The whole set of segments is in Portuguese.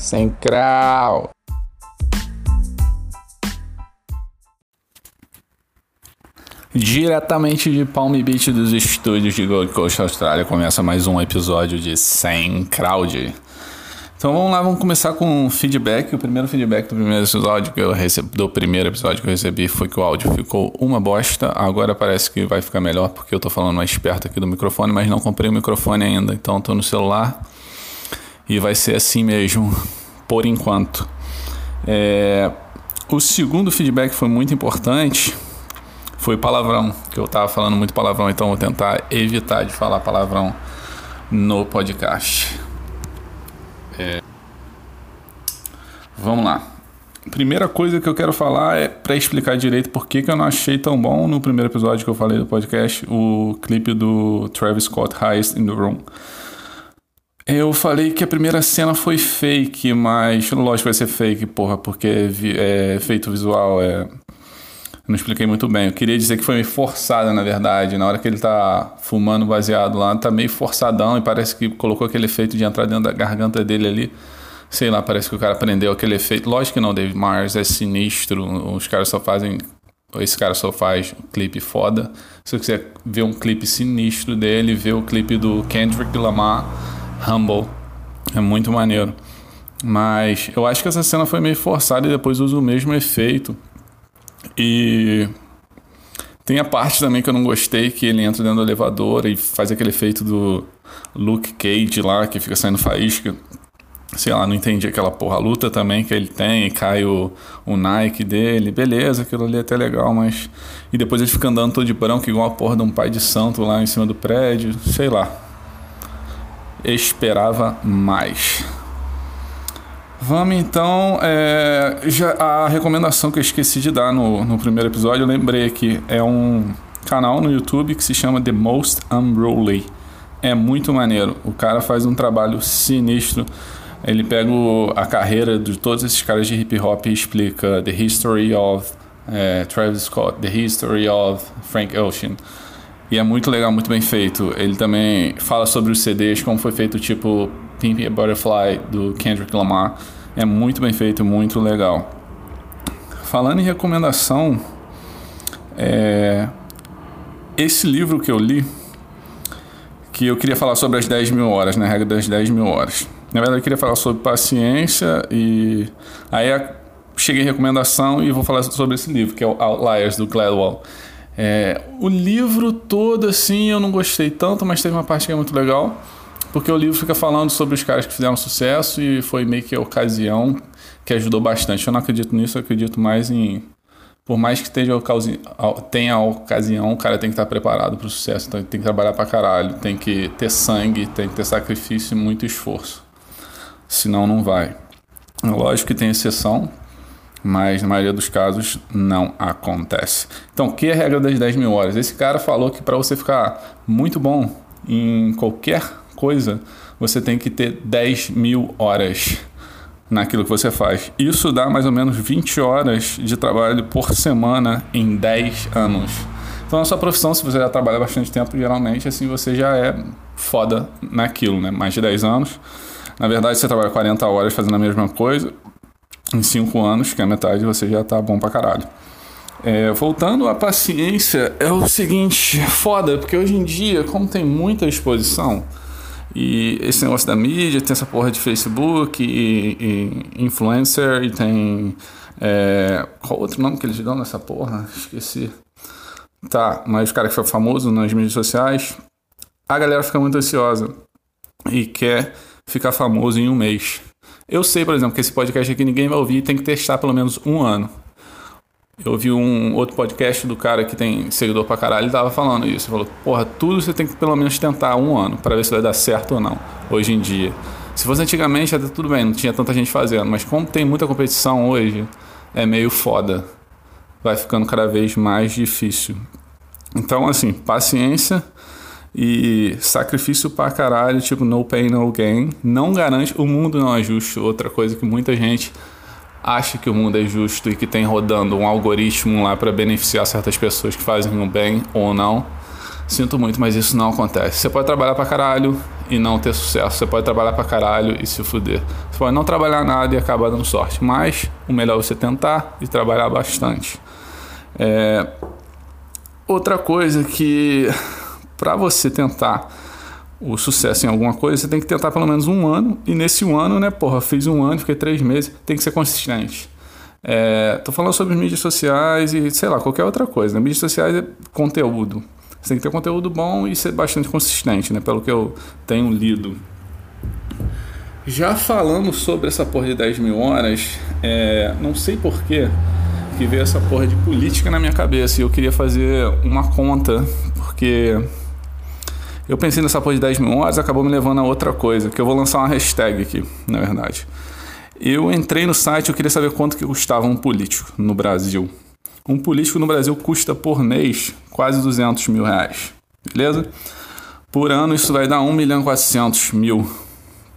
Sem crau. Diretamente de Palm Beach dos estúdios de Gold Coast, Austrália, começa mais um episódio de Sem Crowd. Então vamos lá, vamos começar com feedback. O primeiro feedback do primeiro episódio que eu recebi, do primeiro episódio que eu recebi foi que o áudio ficou uma bosta. Agora parece que vai ficar melhor porque eu tô falando mais perto aqui do microfone, mas não comprei o microfone ainda, então tô no celular e vai ser assim mesmo por enquanto. É... O segundo feedback foi muito importante foi palavrão, que eu tava falando muito palavrão, então vou tentar evitar de falar palavrão no podcast. É... Vamos lá. Primeira coisa que eu quero falar é para explicar direito por que, que eu não achei tão bom no primeiro episódio que eu falei do podcast o clipe do Travis Scott Highest in the Room. Eu falei que a primeira cena foi fake, mas lógico vai ser fake, porra, porque é, é feito visual, é não expliquei muito bem. Eu queria dizer que foi meio forçada, na verdade. Na hora que ele tá fumando baseado lá, tá meio forçadão e parece que colocou aquele efeito de entrar dentro da garganta dele ali. Sei lá, parece que o cara aprendeu aquele efeito. Lógico que não, David Myers é sinistro. Os caras só fazem. Esse cara só faz um clipe foda. Se você quiser ver um clipe sinistro dele, ver o clipe do Kendrick Lamar, Humble. É muito maneiro. Mas eu acho que essa cena foi meio forçada e depois usa o mesmo efeito. E tem a parte também que eu não gostei, que ele entra dentro do elevador e faz aquele efeito do Luke Cage lá, que fica saindo faísca. Sei lá, não entendi aquela porra. A luta também que ele tem, e cai o, o Nike dele. Beleza, aquilo ali é até legal, mas. E depois ele fica andando todo de branco, igual a porra de um pai de santo lá em cima do prédio. Sei lá. Esperava mais. Vamos então. É, já, a recomendação que eu esqueci de dar no, no primeiro episódio, eu lembrei aqui. É um canal no YouTube que se chama The Most Unruly. É muito maneiro. O cara faz um trabalho sinistro. Ele pega o, a carreira de todos esses caras de hip hop e explica The History of é, Travis Scott, The History of Frank Ocean. E é muito legal, muito bem feito. Ele também fala sobre os CDs, como foi feito tipo Pimp a Butterfly do Kendrick Lamar. É muito bem feito, muito legal. Falando em recomendação, é... esse livro que eu li, que eu queria falar sobre as 10 mil horas, né? A regra das 10 mil horas. Na verdade, eu queria falar sobre paciência e aí cheguei em recomendação e vou falar sobre esse livro, que é o Outliers, do Gladwell. É, o livro todo, assim, eu não gostei tanto, mas teve uma parte que é muito legal. Porque o livro fica falando sobre os caras que fizeram sucesso e foi meio que a ocasião que ajudou bastante. Eu não acredito nisso, eu acredito mais em. Por mais que tenha, tenha a ocasião, o cara tem que estar preparado para o sucesso. Então tem que trabalhar para caralho, tem que ter sangue, tem que ter sacrifício e muito esforço. Senão não vai. Lógico que tem exceção, mas na maioria dos casos não acontece. Então, o que é a regra das 10 mil horas? Esse cara falou que para você ficar muito bom em qualquer coisa, você tem que ter 10 mil horas naquilo que você faz. Isso dá mais ou menos 20 horas de trabalho por semana em 10 anos. Então, na sua profissão, se você já trabalha bastante tempo, geralmente, assim, você já é foda naquilo, né? Mais de 10 anos. Na verdade, você trabalha 40 horas fazendo a mesma coisa. Em 5 anos, que é a metade, você já tá bom pra caralho. É, voltando à paciência, é o seguinte, foda, porque hoje em dia, como tem muita exposição, e esse negócio da mídia, tem essa porra de Facebook e, e influencer e tem. É, qual outro nome que eles dão nessa porra? Esqueci. Tá, mas o cara que foi famoso nas mídias sociais. A galera fica muito ansiosa e quer ficar famoso em um mês. Eu sei, por exemplo, que esse podcast aqui ninguém vai ouvir e tem que testar pelo menos um ano. Eu ouvi um outro podcast do cara que tem seguidor pra caralho, ele tava falando isso. Ele falou, porra, tudo você tem que pelo menos tentar um ano para ver se vai dar certo ou não, hoje em dia. Se fosse antigamente, até tudo bem, não tinha tanta gente fazendo, mas como tem muita competição hoje, é meio foda. Vai ficando cada vez mais difícil. Então, assim, paciência e sacrifício pra caralho, tipo no pain, no gain, não garante, o mundo não é justo. Outra coisa que muita gente acha que o mundo é justo e que tem rodando um algoritmo lá para beneficiar certas pessoas que fazem o bem ou não. Sinto muito, mas isso não acontece. Você pode trabalhar pra caralho e não ter sucesso. Você pode trabalhar pra caralho e se fuder. Você pode não trabalhar nada e acabar dando sorte. Mas o melhor é você tentar e trabalhar bastante. É... Outra coisa que para você tentar o sucesso em alguma coisa, você tem que tentar pelo menos um ano. E nesse um ano, né, porra, fiz um ano, fiquei três meses, tem que ser consistente. É, tô falando sobre mídias sociais e sei lá, qualquer outra coisa. Né? Mídias sociais é conteúdo. Você tem que ter conteúdo bom e ser bastante consistente, né? Pelo que eu tenho lido. Já falando sobre essa porra de 10 mil horas, é, não sei porquê que veio essa porra de política na minha cabeça e eu queria fazer uma conta, porque eu pensei nessa porra de 10 mil horas acabou me levando a outra coisa, que eu vou lançar uma hashtag aqui, na verdade. Eu entrei no site, eu queria saber quanto que custava um político no Brasil. Um político no Brasil custa por mês quase 200 mil reais, beleza? Por ano isso vai dar 1 milhão e 400 mil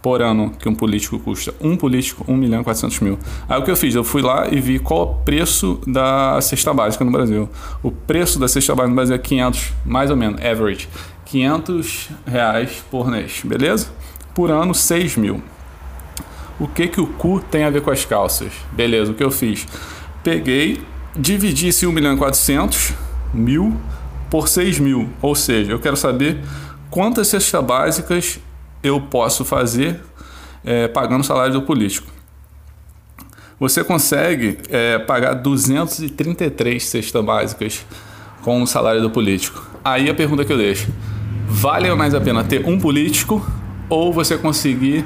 por ano que um político custa. Um político, 1 milhão e 400 mil. Aí o que eu fiz? Eu fui lá e vi qual o preço da cesta básica no Brasil. O preço da cesta básica no Brasil é 500, mais ou menos, average. 500 reais por mês, beleza? Por ano, 6 mil. O que que o cu tem a ver com as calças? Beleza, o que eu fiz? Peguei, dividi esse 1 milhão e 400 mil por 6 mil. Ou seja, eu quero saber quantas cestas básicas eu posso fazer é, pagando o salário do político. Você consegue é, pagar 233 cestas básicas com o salário do político. Aí a pergunta que eu deixo: vale mais a pena ter um político ou você conseguir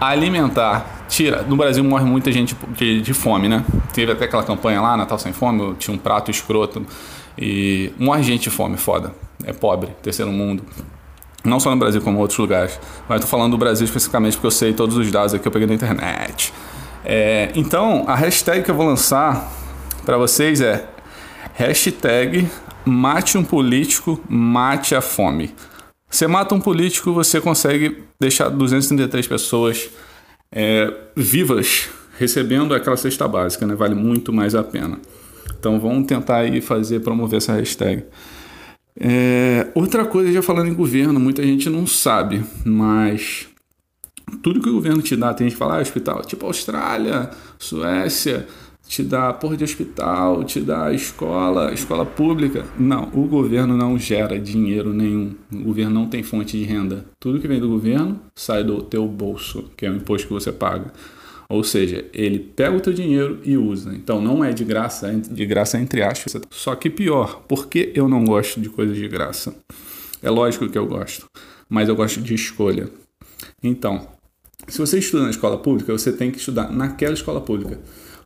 alimentar. Tira, no Brasil morre muita gente de, de, fome, né? Teve até aquela campanha lá, Natal Sem Fome, tinha um prato escroto. E morre gente de fome, foda. É pobre, terceiro mundo. Não só no Brasil, como em outros lugares. Mas estou falando do Brasil especificamente porque eu sei todos os dados aqui que eu peguei na internet. É, então, a hashtag que eu vou lançar para vocês é hashtag mate um político, mate a fome. Você mata um político, você consegue deixar 233 pessoas é, vivas recebendo aquela cesta básica, né? Vale muito mais a pena. Então vamos tentar aí fazer, promover essa hashtag. É, outra coisa, já falando em governo, muita gente não sabe, mas tudo que o governo te dá, tem gente que fala, ah, hospital, tipo Austrália, Suécia, te dá porra de hospital, te dá escola, escola pública. Não, o governo não gera dinheiro nenhum. O governo não tem fonte de renda. Tudo que vem do governo sai do teu bolso, que é o imposto que você paga. Ou seja, ele pega o teu dinheiro e usa. Então não é de graça, é de graça entre aspas. Só que pior, porque eu não gosto de coisas de graça? É lógico que eu gosto, mas eu gosto de escolha. Então, se você estuda na escola pública, você tem que estudar naquela escola pública.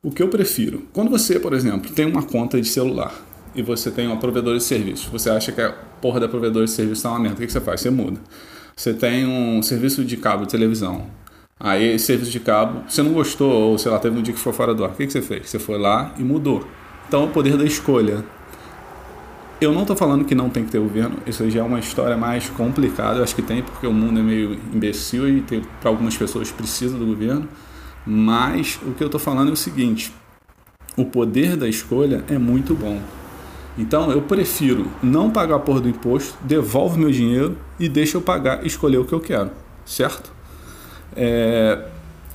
O que eu prefiro? Quando você, por exemplo, tem uma conta de celular e você tem uma provedora de serviço, você acha que a porra da provedora de serviço está uma merda, o que você faz? Você muda. Você tem um serviço de cabo de televisão. Aí, serviço de cabo, você não gostou, ou sei lá, teve um dia que foi fora do ar. O que você fez? Você foi lá e mudou. Então, o poder da escolha. Eu não estou falando que não tem que ter governo, isso já é uma história mais complicada, eu acho que tem, porque o mundo é meio imbecil e para algumas pessoas precisa do governo. Mas o que eu estou falando é o seguinte: o poder da escolha é muito bom. Então eu prefiro não pagar a porra do imposto, devolvo meu dinheiro e deixa eu pagar, escolher o que eu quero, certo? É...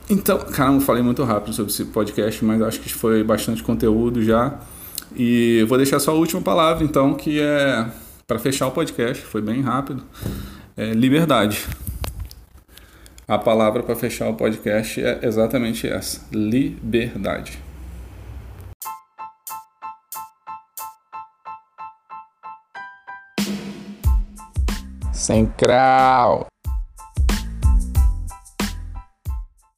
Então, caramba, falei muito rápido sobre esse podcast, mas acho que foi bastante conteúdo já. E vou deixar só a última palavra, então, que é para fechar o podcast, foi bem rápido. É liberdade. A palavra para fechar o podcast é exatamente essa: liberdade. Sem.